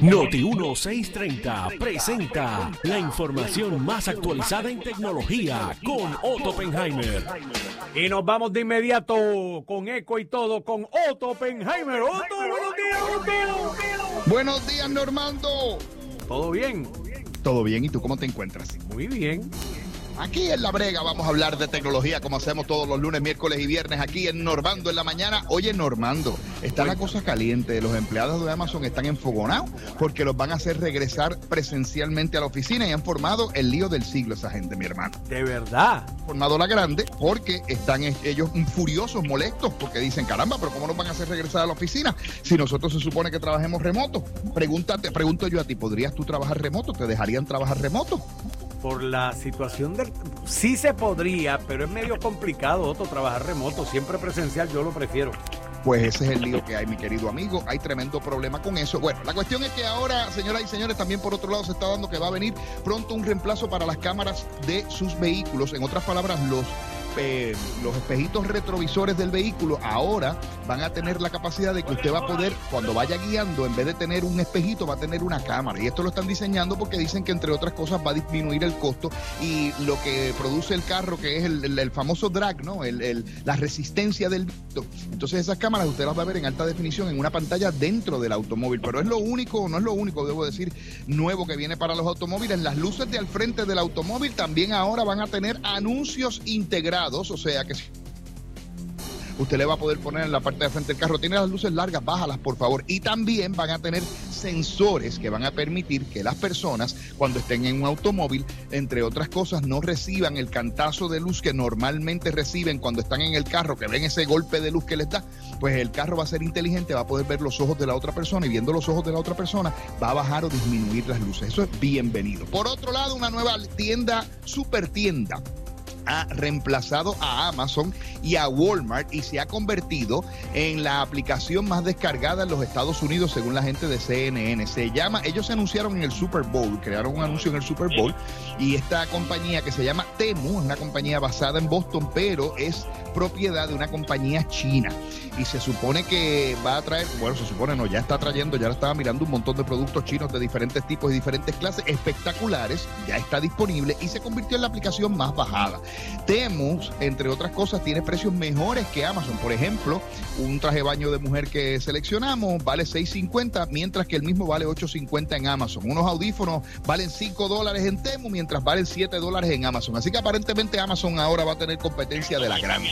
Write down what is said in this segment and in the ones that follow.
Noti 1630 presenta la información más actualizada en tecnología con Otto Oppenheimer. Y nos vamos de inmediato con eco y todo con Otto Oppenheimer. Otto, buenos días, Otto. Buenos días, Normando. ¿Todo bien? Todo bien, ¿y tú cómo te encuentras? Muy bien. Aquí en La Brega vamos a hablar de tecnología como hacemos todos los lunes, miércoles y viernes aquí en Normando en la mañana. Oye, Normando, está la cosa caliente. Los empleados de Amazon están enfogonados porque los van a hacer regresar presencialmente a la oficina y han formado el lío del siglo esa gente, mi hermano. De verdad. Formado la grande porque están ellos furiosos, molestos, porque dicen, caramba, pero ¿cómo nos van a hacer regresar a la oficina si nosotros se supone que trabajemos remoto? Pregúntate, pregunto yo a ti, ¿podrías tú trabajar remoto? ¿Te dejarían trabajar remoto? Por la situación del... Sí se podría, pero es medio complicado, Otto, trabajar remoto. Siempre presencial, yo lo prefiero. Pues ese es el lío que hay, mi querido amigo. Hay tremendo problema con eso. Bueno, la cuestión es que ahora, señoras y señores, también por otro lado se está dando que va a venir pronto un reemplazo para las cámaras de sus vehículos. En otras palabras, los los espejitos retrovisores del vehículo ahora van a tener la capacidad de que usted va a poder, cuando vaya guiando, en vez de tener un espejito, va a tener una cámara. Y esto lo están diseñando porque dicen que, entre otras cosas, va a disminuir el costo y lo que produce el carro, que es el, famoso drag, ¿no? El, la resistencia del viento. Entonces, esas cámaras usted las va a ver en alta definición en una pantalla dentro del automóvil. Pero es lo único, no es lo único, debo decir, nuevo que viene para los automóviles. Las luces de al frente del automóvil también ahora van a tener anuncios integrados o sea que usted le va a poder poner en la parte de frente del carro. Tiene las luces largas, bájalas por favor. Y también van a tener sensores que van a permitir que las personas, cuando estén en un automóvil, entre otras cosas, no reciban el cantazo de luz que normalmente reciben cuando están en el carro, que ven ese golpe de luz que les da. Pues el carro va a ser inteligente, va a poder ver los ojos de la otra persona y viendo los ojos de la otra persona va a bajar o disminuir las luces. Eso es bienvenido. Por otro lado, una nueva tienda, super tienda ha reemplazado a Amazon y a Walmart y se ha convertido en la aplicación más descargada en los Estados Unidos según la gente de CNN. Se llama, ellos se anunciaron en el Super Bowl, crearon un anuncio en el Super Bowl y esta compañía que se llama Temu es una compañía basada en Boston, pero es propiedad de una compañía china y se supone que va a traer, bueno, se supone no, ya está trayendo, ya estaba mirando un montón de productos chinos de diferentes tipos y diferentes clases espectaculares, ya está disponible y se convirtió en la aplicación más bajada. Temus, entre otras cosas, tiene precios mejores que Amazon. Por ejemplo, un traje de baño de mujer que seleccionamos vale 6.50, mientras que el mismo vale 8.50 en Amazon. Unos audífonos valen 5 dólares en Temu, mientras valen 7 dólares en Amazon. Así que aparentemente Amazon ahora va a tener competencia de la grande.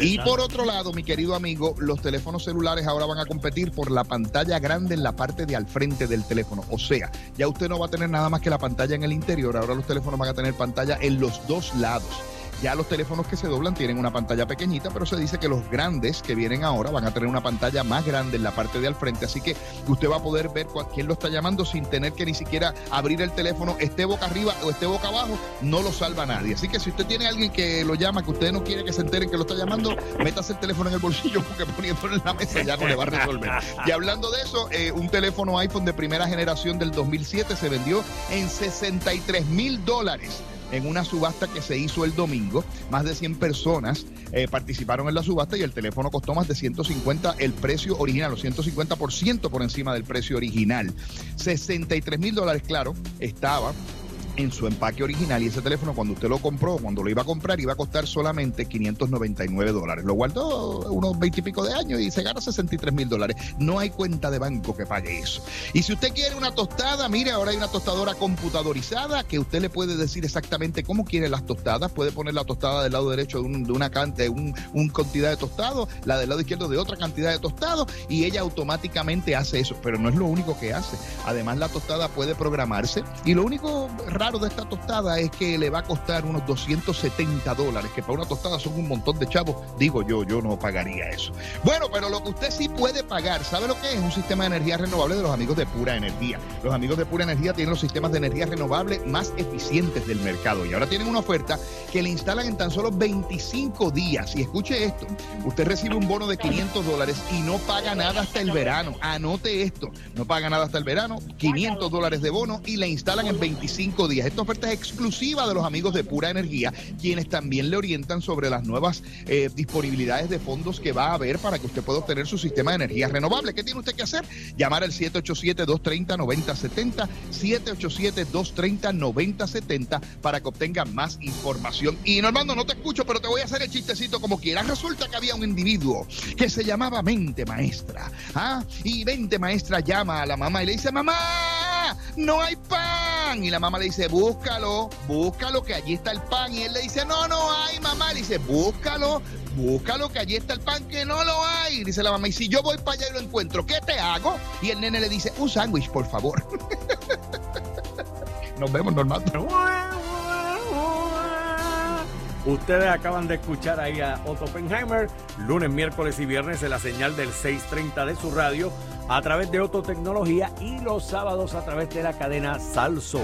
Y por otro lado, mi querido amigo, los teléfonos celulares ahora van a competir por la pantalla grande en la parte de al frente del teléfono. O sea, ya usted no va a tener nada más que la pantalla en el interior, ahora los teléfonos van a tener pantalla en los dos lados. Ya los teléfonos que se doblan tienen una pantalla pequeñita, pero se dice que los grandes que vienen ahora van a tener una pantalla más grande en la parte de al frente, así que usted va a poder ver quién lo está llamando sin tener que ni siquiera abrir el teléfono, esté boca arriba o esté boca abajo, no lo salva nadie. Así que si usted tiene a alguien que lo llama, que usted no quiere que se enteren que lo está llamando, métase el teléfono en el bolsillo porque poniéndolo en la mesa ya no le va a resolver. Y hablando de eso, eh, un teléfono iPhone de primera generación del 2007 se vendió en 63 mil dólares en una subasta que se hizo el domingo. Más de 100 personas eh, participaron en la subasta y el teléfono costó más de 150 el precio original, o 150% por encima del precio original. 63 mil dólares, claro, estaba en su empaque original y ese teléfono cuando usted lo compró, cuando lo iba a comprar, iba a costar solamente 599 dólares. Lo guardó unos 20 y pico de años y se gana 63 mil dólares. No hay cuenta de banco que pague eso. Y si usted quiere una tostada, mire, ahora hay una tostadora computadorizada que usted le puede decir exactamente cómo quiere las tostadas. Puede poner la tostada del lado derecho de, una cantidad, un, un, cantidad de tostado, la del lado izquierdo de otra cantidad de tostado y ella automáticamente hace eso. Pero no es lo único que hace. Además, la tostada puede programarse y lo único raro de esta tostada es que le va a costar unos 270 dólares, que para una tostada son un montón de chavos. Digo yo, yo no pagaría eso. Bueno, pero lo que usted sí puede pagar, ¿sabe lo que es? Un sistema de energía renovable de los amigos de Pura Energía. Los amigos de Pura Energía tienen los sistemas de energía renovable más eficientes del mercado y ahora tienen una oferta que le instalan en tan solo 25 días. Y escuche esto, usted recibe un bono de 500 dólares y no paga nada hasta el verano. Anote esto, no paga nada hasta el verano, 500 dólares de bono y le instalan en 25 días días. Esta oferta es exclusiva de los amigos de Pura Energía, quienes también le orientan sobre las nuevas eh, disponibilidades de fondos que va a haber para que usted pueda obtener su sistema de energía renovable. ¿Qué tiene usted que hacer? Llamar al 787-230-9070, 787-230-9070 para que obtenga más información. Y Normando, no te escucho, pero te voy a hacer el chistecito como quieras. Resulta que había un individuo que se llamaba Mente Maestra. ¿ah? Y Mente Maestra llama a la mamá y le dice, mamá, no hay pan. Y la mamá le dice, búscalo, búscalo, que allí está el pan. Y él le dice, no, no hay, mamá. Le dice, búscalo, búscalo, que allí está el pan, que no lo hay. Dice la mamá, y si yo voy para allá y lo encuentro, ¿qué te hago? Y el nene le dice, un sándwich, por favor. Nos vemos, normal. Ustedes acaban de escuchar ahí a Otto Oppenheimer, lunes, miércoles y viernes en la señal del 630 de su radio, a través de Otto Tecnología y los sábados a través de la cadena Salso.